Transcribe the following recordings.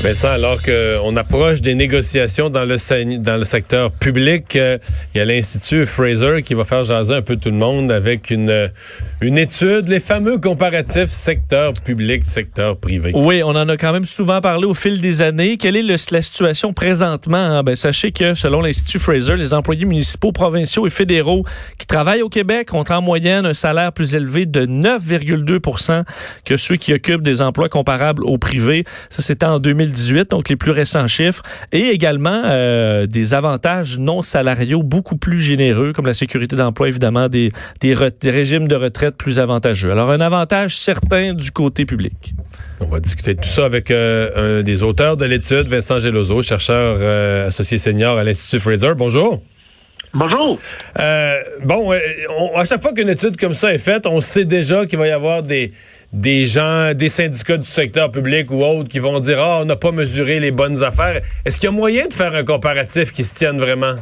Ça, alors qu'on approche des négociations dans le, secteur public, euh, il y a l'Institut Fraser qui va faire jaser un peu tout le monde avec une, une étude, les fameux comparatifs secteur public, secteur privé. Oui, on en a quand même souvent parlé au fil des années. Quelle est la situation présentement? Hein? Ben, sachez que selon l'Institut Fraser, les employés municipaux, provinciaux et fédéraux qui travaillent au Québec ont en moyenne un salaire plus élevé de 9,2% que ceux qui occupent des emplois comparables au privé. Ça, c'était en 2000 donc les plus récents chiffres, et également euh, des avantages non salariaux beaucoup plus généreux, comme la sécurité d'emploi, évidemment, des, des, régimes de retraite plus avantageux. Alors, un avantage certain du côté public. On va discuter de tout ça avec euh, un des auteurs de l'étude, Vincent Gelozo, chercheur euh, associé senior à l'Institut Fraser. Bonjour. Bonjour. Euh, bon, à chaque fois qu'une étude comme ça est faite, on sait déjà qu'il va y avoir des, des gens, des syndicats du secteur public ou autres qui vont dire Ah, on n'a pas mesuré les bonnes affaires. Est-ce qu'il y a moyen de faire un comparatif qui se tienne vraiment?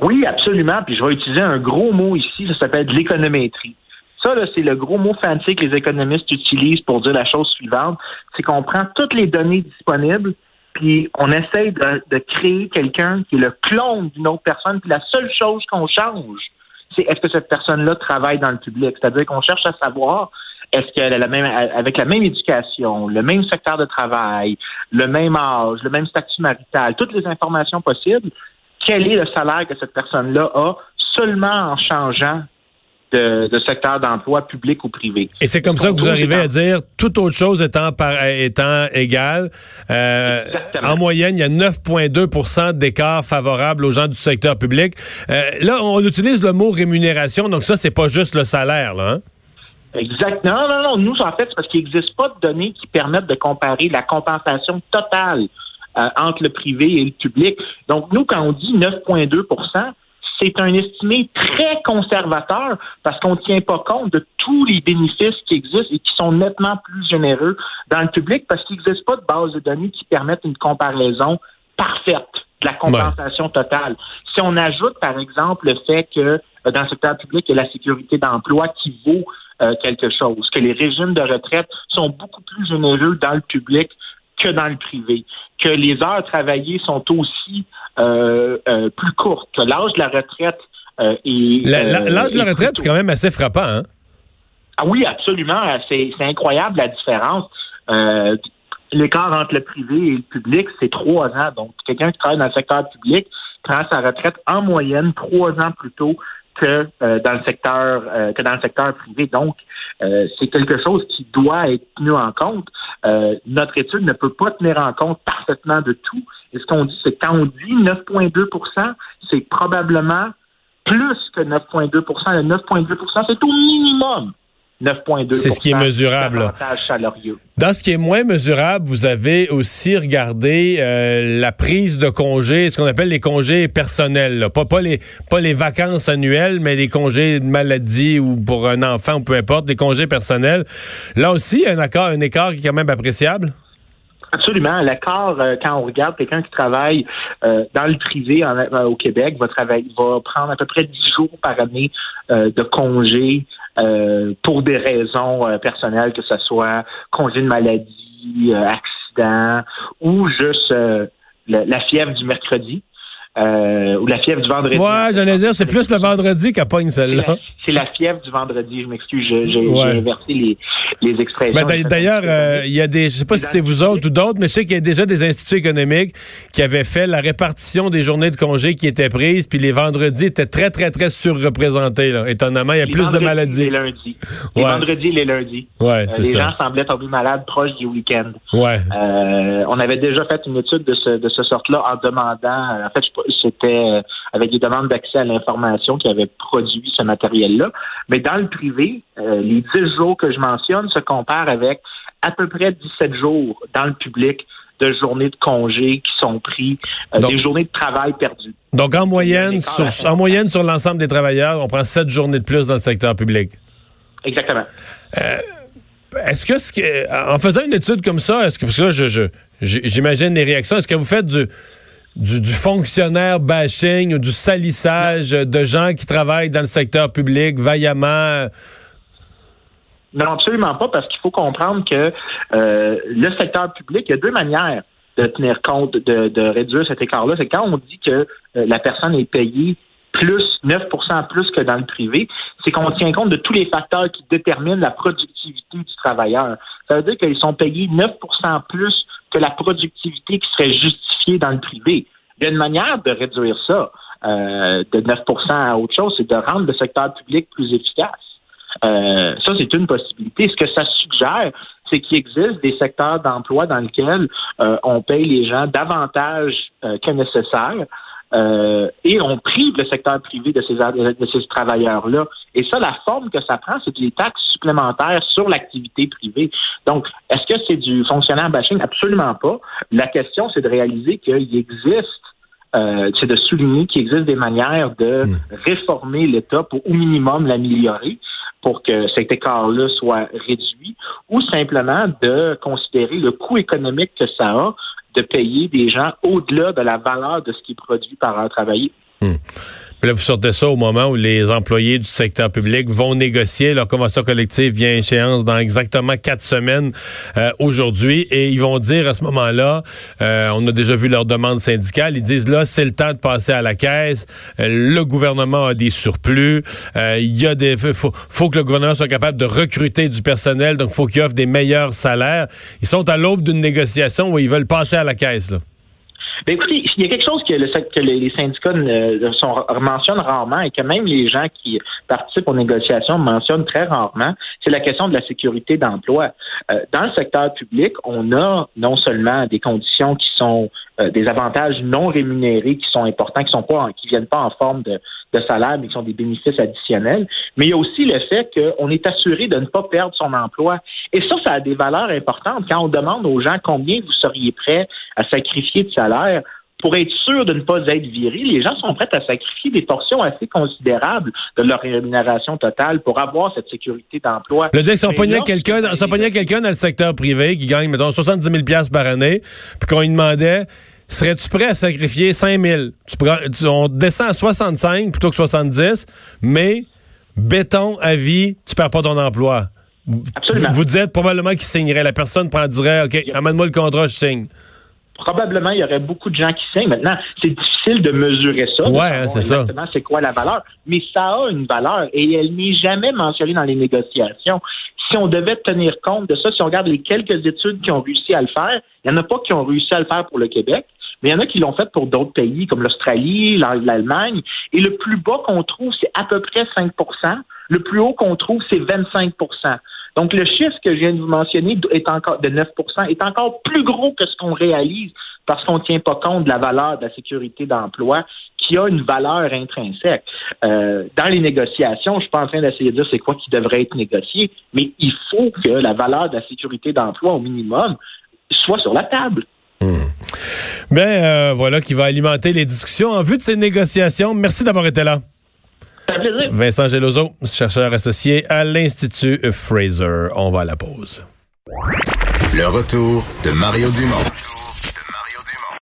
Oui, absolument. Puis je vais utiliser un gros mot ici, ça s'appelle l'économétrie. Ça, c'est le gros mot fancy que les économistes utilisent pour dire la chose suivante. C'est qu'on prend toutes les données disponibles, puis on essaye de, de créer quelqu'un qui est le clone d'une autre personne, puis la seule chose qu'on change, c'est est-ce que cette personne-là travaille dans le public? C'est-à-dire qu'on cherche à savoir est-ce qu'elle a la même, avec la même éducation, le même secteur de travail, le même âge, le même statut marital, toutes les informations possibles, quel est le salaire que cette personne-là a seulement en changeant de, secteur d'emploi public ou privé? Et c'est comme ça que vous arrivez à dire, toute autre chose étant, par, étant égale, euh, en moyenne, il y a 9,2% d'écart favorable aux gens du secteur public. Euh, là, on utilise le mot rémunération, donc ça, c'est pas juste le salaire, là. Hein? Exact. Non, non, non. Nous, en fait, c'est parce qu'il n'existe pas de données qui permettent de comparer la compensation totale euh, entre le privé et le public. Donc, nous, quand on dit 9,2% c'est un estimé très conservateur parce qu'on ne tient pas compte de tous les bénéfices qui existent et qui sont nettement plus généreux dans le public parce qu'il n'existe pas de base de données qui permettent une comparaison parfaite de la compensation totale. Si on ajoute, par exemple, le fait que euh, dans le secteur public, il y a la sécurité d'emploi qui vaut euh, quelque chose, que les régimes de retraite sont beaucoup plus généreux dans le public que dans le privé, que les heures travaillées sont aussi euh, euh, plus courtes, que l'âge de la retraite est... L'âge de la retraite, c'est quand même assez frappant, hein? Ah oui, absolument. C'est incroyable la différence. L'écart entre le privé et le public, c'est trois ans. Donc, quelqu'un qui travaille dans le secteur public prend sa retraite en moyenne trois ans plus tôt que euh, dans le secteur euh, que dans le secteur privé. Donc, euh, c'est quelque chose qui doit être tenu en compte. notre étude ne peut pas tenir en compte parfaitement de tout. Et ce qu'on dit, c'est quand on dit 9,2% c'est probablement plus que 9,2% Le 9,2% c'est au minimum 9,2 C'est ce qui est mesurable. Dans ce qui est moins mesurable, vous avez aussi regardé euh, la prise de congés, ce qu'on appelle les congés personnels. Pas, pas, les, pas les vacances annuelles, mais les congés de maladie ou pour un enfant ou peu importe, les congés personnels. Là aussi, un, accord, un écart qui est quand même appréciable. Absolument. L'accord, euh, quand on regarde quelqu'un qui travaille euh, dans le privé au Québec, va, travailler, va prendre à peu près 10 jours par année de congés euh, pour des raisons euh, personnelles, que ce soit congé de maladie, euh, accident ou juste la, fièvre du mercredi. Ou la fièvre du vendredi. Ouais, j'allais dire, c'est plus le vendredi qu'à pogne celle-là. C'est la, fièvre du vendredi, je m'excuse, j'ai inversé les, les expressions. Ben, d'ailleurs, euh, il y a des, je sais pas si c'est vous autres ou d'autres, mais je sais qu'il y a déjà des instituts économiques qui avaient fait la répartition des journées de congé qui étaient prises, puis les vendredis étaient très, très, très surreprésentés. Là. Étonnamment, il y a plus de maladies. Les lundis. Les vendredis et les lundis. Ouais, euh, les gens semblaient tomber malades proche du week-end. Ouais. Euh, on avait déjà fait une étude de ce, de ce sort-là en demandant, en fait, c'était avec des demandes d'accès à l'information qui avaient produit ce matériel-là. Mais dans le privé, les 10 jours que je mentionne, se compare avec à peu près 17 jours dans le public de journées de congés qui sont pris, euh, des journées de travail perdues. Donc, en moyenne, sur, en moyenne, sur l'ensemble des travailleurs, on prend 7 journées de plus dans le secteur public. Exactement. Euh, est-ce que, ce que, en faisant une étude comme ça, est-ce que, parce que là, je, j'imagine les réactions, est-ce que vous faites du, du, fonctionnaire bashing ou du salissage de gens qui travaillent dans le secteur public vaillamment? Non, absolument pas, parce qu'il faut comprendre que euh, le secteur public, il y a deux manières de tenir compte, de, réduire cet écart-là. C'est quand on dit que euh, la personne est payée plus 9% plus que dans le privé, c'est qu'on tient compte de tous les facteurs qui déterminent la productivité du travailleur. Ça veut dire qu'ils sont payés 9% plus que la productivité qui serait justifiée dans le privé. Il y a une manière de réduire ça euh, de 9% à autre chose, c'est de rendre le secteur public plus efficace. Euh, ça, c'est une possibilité. Ce que ça suggère, c'est qu'il existe des secteurs d'emploi dans lesquels euh, on paye les gens davantage que nécessaire euh, et on prive le secteur privé de ces, de ces travailleurs-là. Et ça, la forme que ça prend, c'est des taxes supplémentaires sur l'activité privée. Donc, est-ce que c'est du fonctionnaire bashing? Absolument pas. La question, c'est de réaliser qu'il existe euh, c'est de souligner qu'il existe des manières de hmm. réformer l'État pour au minimum l'améliorer pour que cet écart-là soit réduit, ou simplement de considérer le coût économique que ça a de payer des gens au-delà de la valeur de ce qui est produit par un travailleur. Là, vous sortez ça au moment où les employés du secteur public vont négocier. Leur convention collective vient à échéance dans exactement quatre semaines euh, aujourd'hui. Et ils vont dire à ce moment-là, euh, on a déjà vu leur demande syndicale, ils disent là, c'est le temps de passer à la caisse. Euh, le gouvernement a des surplus. Il y a des... Faut, faut que le gouvernement soit capable de recruter du personnel, donc faut qu'il offre des meilleurs salaires. Ils sont à l'aube d'une négociation où ils veulent passer à la caisse. Là. Ben écoutez, il y a quelque chose que, le, que les syndicats euh, mentionnent rarement et que même les gens qui participent aux négociations mentionnent très rarement, c'est la question de la sécurité d'emploi. Euh, dans le secteur public, on a non seulement des conditions qui sont euh, des avantages non rémunérés qui sont importants, qui sont pas, qui viennent pas en forme de, de salaire, mais qui sont des bénéfices additionnels. Mais il y a aussi le fait qu'on est assuré de ne pas perdre son emploi. Et ça, ça a des valeurs importantes. Quand on demande aux gens combien vous seriez prêts à sacrifier de salaire pour être sûr de ne pas être viré, les gens sont prêts à sacrifier des portions assez considérables de leur rémunération totale pour avoir cette sécurité d'emploi. Le dire que si on pognait quelqu'un, quelqu'un dans le secteur privé qui gagne, mettons, 70 000 par année, puis qu'on lui demandait Serais-tu prêt à sacrifier 5 000? Tu on descend à 65 plutôt que 70, mais béton à vie, tu perds pas ton emploi. Absolument. Vous, dites probablement qu'il signerait. La personne dirait, OK, amène-moi le contrat, je signe. Probablement, il y aurait beaucoup de gens qui signent. Maintenant, c'est difficile de mesurer ça. Ouais, c'est ça. Exactement, c'est quoi la valeur. Mais ça a une valeur et elle n'est jamais mentionnée dans les négociations. Si on devait tenir compte de ça, si on regarde les quelques études qui ont réussi à le faire, il n'y en a pas qui ont réussi à le faire pour le Québec. Mais il y en a qui l'ont fait pour d'autres pays comme l'Australie, l'Allemagne. Et le plus bas qu'on trouve, c'est à peu près 5% Le plus haut qu'on trouve, c'est 25 donc, le chiffre que je viens de vous mentionner est encore de 9% est encore plus gros que ce qu'on réalise parce qu'on ne tient pas compte de la valeur de la sécurité d'emploi qui a une valeur intrinsèque. Euh, dans les négociations, je suis pas en train d'essayer de dire c'est quoi qui devrait être négocié, mais il faut que la valeur de la sécurité d'emploi au minimum soit sur la table. Euh, voilà qui va alimenter les discussions en vue de ces négociations. Merci d'avoir été là. Vincent Gelozo, chercheur associé à l'Institut Fraser. On va à la pause. Le retour de Mario Dumont.